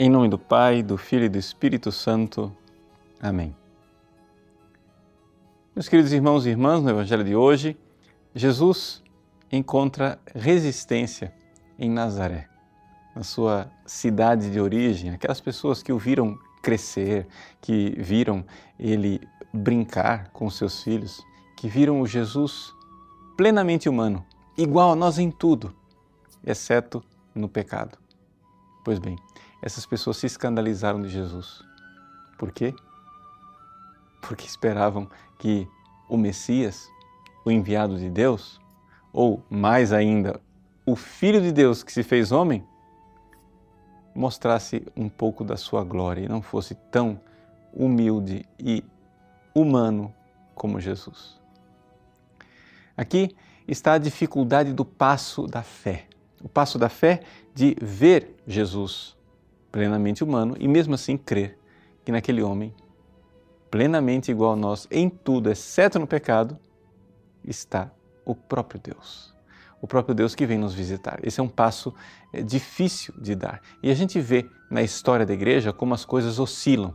Em nome do Pai, do Filho e do Espírito Santo. Amém. Meus queridos irmãos e irmãs, no Evangelho de hoje, Jesus encontra resistência em Nazaré, na sua cidade de origem, aquelas pessoas que o viram crescer, que viram ele brincar com seus filhos, que viram o Jesus plenamente humano, igual a nós em tudo, exceto no pecado. Pois bem, essas pessoas se escandalizaram de Jesus. Por quê? Porque esperavam que o Messias, o enviado de Deus, ou mais ainda, o Filho de Deus que se fez homem, mostrasse um pouco da sua glória e não fosse tão humilde e humano como Jesus. Aqui está a dificuldade do passo da fé. O passo da fé de ver Jesus plenamente humano e mesmo assim crer que naquele homem, plenamente igual a nós em tudo, exceto no pecado, está o próprio Deus. O próprio Deus que vem nos visitar. Esse é um passo é, difícil de dar. E a gente vê na história da igreja como as coisas oscilam.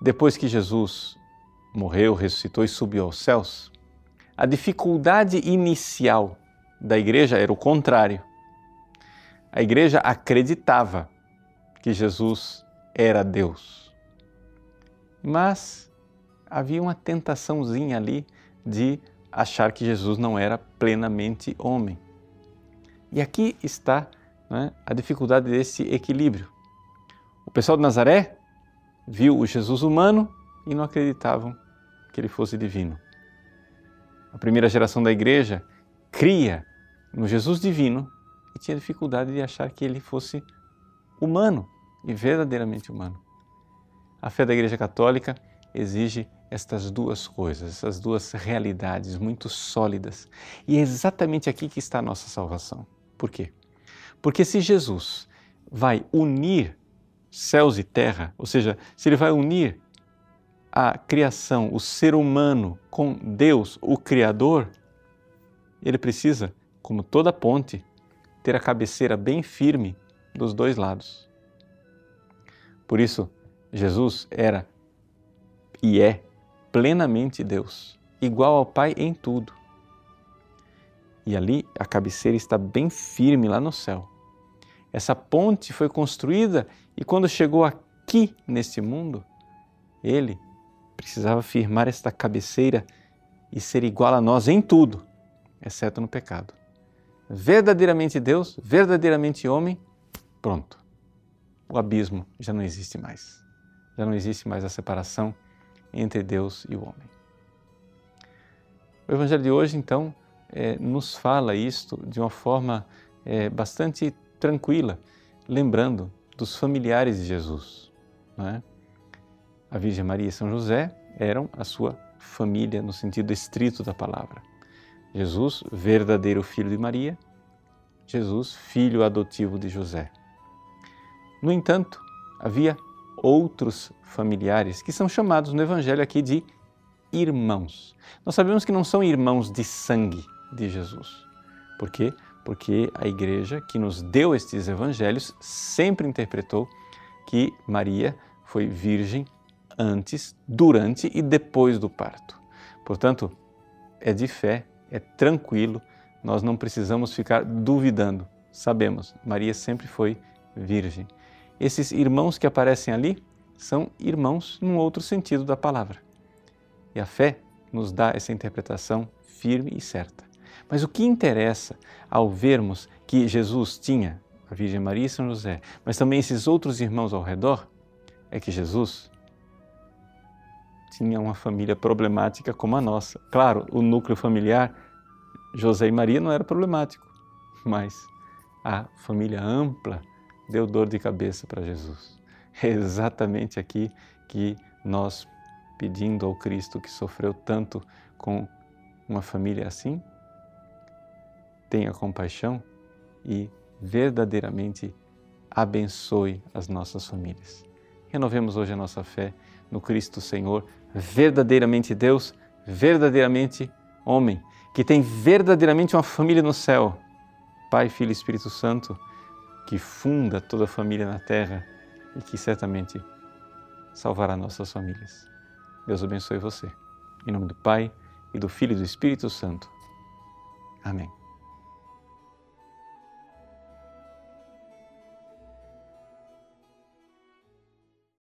Depois que Jesus morreu, ressuscitou e subiu aos céus, a dificuldade inicial da igreja era o contrário. A igreja acreditava que Jesus era Deus. Mas havia uma tentaçãozinha ali de achar que Jesus não era plenamente homem. E aqui está né, a dificuldade desse equilíbrio. O pessoal de Nazaré viu o Jesus humano e não acreditavam que ele fosse divino. A primeira geração da igreja cria no Jesus divino e tinha dificuldade de achar que ele fosse humano e verdadeiramente humano. A fé da Igreja Católica exige estas duas coisas, essas duas realidades muito sólidas. E é exatamente aqui que está a nossa salvação. Por quê? Porque se Jesus vai unir céus e terra, ou seja, se ele vai unir a criação, o ser humano com Deus, o Criador, ele precisa, como toda ponte, ter a cabeceira bem firme dos dois lados. Por isso, Jesus era e é plenamente Deus, igual ao Pai em tudo. E ali a cabeceira está bem firme lá no céu. Essa ponte foi construída e quando chegou aqui neste mundo, ele precisava firmar esta cabeceira e ser igual a nós em tudo, exceto no pecado. Verdadeiramente Deus, verdadeiramente homem, pronto o abismo já não existe mais. Já não existe mais a separação entre Deus e o homem. O Evangelho de hoje, então, é, nos fala isto de uma forma é, bastante tranquila, lembrando dos familiares de Jesus. É? A Virgem Maria e São José eram a sua família no sentido estrito da palavra. Jesus, verdadeiro filho de Maria, Jesus, filho adotivo de José. No entanto, havia outros familiares que são chamados no Evangelho aqui de irmãos. Nós sabemos que não são irmãos de sangue de Jesus. Por quê? Porque a igreja que nos deu estes evangelhos sempre interpretou que Maria foi virgem antes, durante e depois do parto. Portanto, é de fé, é tranquilo, nós não precisamos ficar duvidando. Sabemos, Maria sempre foi virgem. Esses irmãos que aparecem ali são irmãos num outro sentido da palavra. E a fé nos dá essa interpretação firme e certa. Mas o que interessa ao vermos que Jesus tinha a Virgem Maria e São José, mas também esses outros irmãos ao redor, é que Jesus tinha uma família problemática como a nossa. Claro, o núcleo familiar, José e Maria, não era problemático, mas a família ampla deu dor de cabeça para Jesus. É exatamente aqui que nós, pedindo ao Cristo que sofreu tanto com uma família assim, tenha compaixão e verdadeiramente abençoe as nossas famílias. Renovemos hoje a nossa fé no Cristo Senhor, verdadeiramente Deus, verdadeiramente homem, que tem verdadeiramente uma família no céu. Pai, Filho e Espírito Santo que funda toda a família na terra e que certamente salvará nossas famílias. Deus abençoe você. Em nome do Pai, e do Filho e do Espírito Santo. Amém.